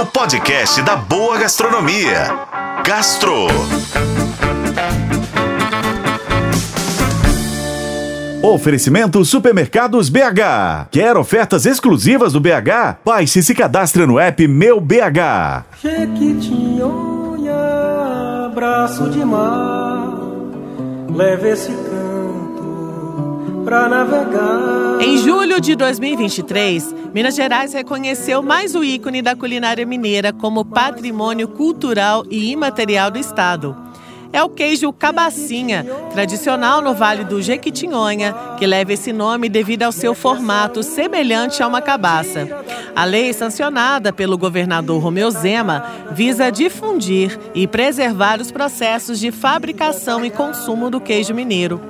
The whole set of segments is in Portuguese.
o podcast da boa gastronomia. Gastro. Oferecimento Supermercados BH. Quer ofertas exclusivas do BH? Baixe e se cadastre no app Meu BH. Jequitinhonha, braço de mar, leve esse canto pra navegar. Em julho de 2023, Minas Gerais reconheceu mais o ícone da culinária mineira como patrimônio cultural e imaterial do estado é o queijo cabacinha, tradicional no Vale do Jequitinhonha, que leva esse nome devido ao seu formato semelhante a uma cabaça. A lei sancionada pelo governador Romeu Zema visa difundir e preservar os processos de fabricação e consumo do queijo mineiro.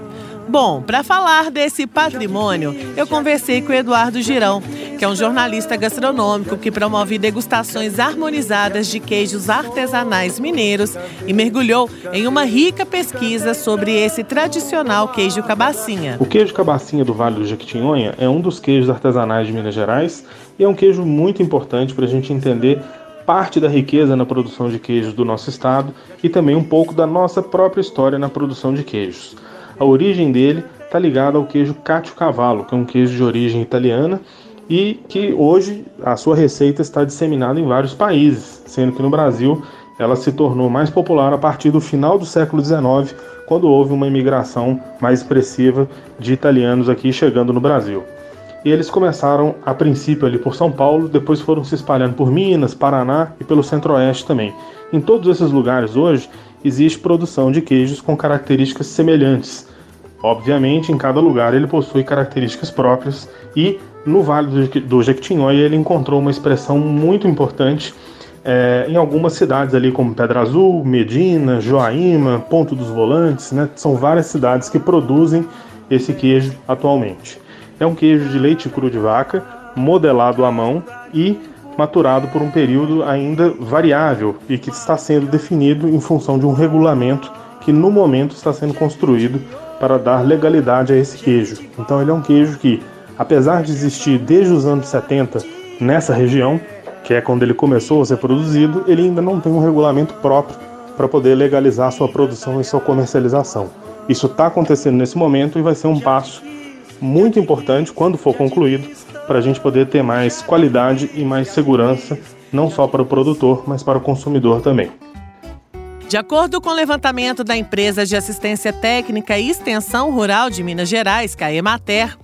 Bom, para falar desse patrimônio, eu conversei com o Eduardo Girão, que é um jornalista gastronômico que promove degustações harmonizadas de queijos artesanais mineiros e mergulhou em uma rica pesquisa sobre esse tradicional queijo cabacinha. O queijo cabacinha do Vale do Jequitinhonha é um dos queijos artesanais de Minas Gerais e é um queijo muito importante para a gente entender parte da riqueza na produção de queijos do nosso estado e também um pouco da nossa própria história na produção de queijos. A origem dele está ligada ao queijo Cátio Cavallo, que é um queijo de origem italiana e que hoje a sua receita está disseminada em vários países, sendo que no Brasil ela se tornou mais popular a partir do final do século XIX, quando houve uma imigração mais expressiva de italianos aqui chegando no Brasil. E eles começaram a princípio ali por São Paulo, depois foram se espalhando por Minas, Paraná e pelo Centro-Oeste também. Em todos esses lugares hoje existe produção de queijos com características semelhantes, Obviamente, em cada lugar ele possui características próprias e no Vale do Jequitinhonha ele encontrou uma expressão muito importante é, em algumas cidades ali como Pedra Azul, Medina, Joaíma, Ponto dos Volantes, né? São várias cidades que produzem esse queijo atualmente. É um queijo de leite cru de vaca, modelado à mão e maturado por um período ainda variável e que está sendo definido em função de um regulamento que no momento está sendo construído para dar legalidade a esse queijo. Então ele é um queijo que, apesar de existir desde os anos 70 nessa região, que é quando ele começou a ser produzido, ele ainda não tem um regulamento próprio para poder legalizar sua produção e sua comercialização. Isso está acontecendo nesse momento e vai ser um passo muito importante quando for concluído para a gente poder ter mais qualidade e mais segurança, não só para o produtor, mas para o consumidor também. De acordo com o levantamento da empresa de assistência técnica e extensão rural de Minas Gerais, Caemater,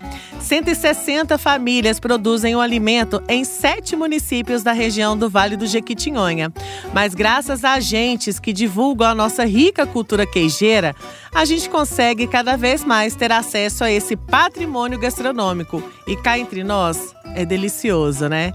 160 famílias produzem o alimento em sete municípios da região do Vale do Jequitinhonha. Mas graças a agentes que divulgam a nossa rica cultura queijeira, a gente consegue cada vez mais ter acesso a esse patrimônio gastronômico. E cá entre nós, é delicioso, né?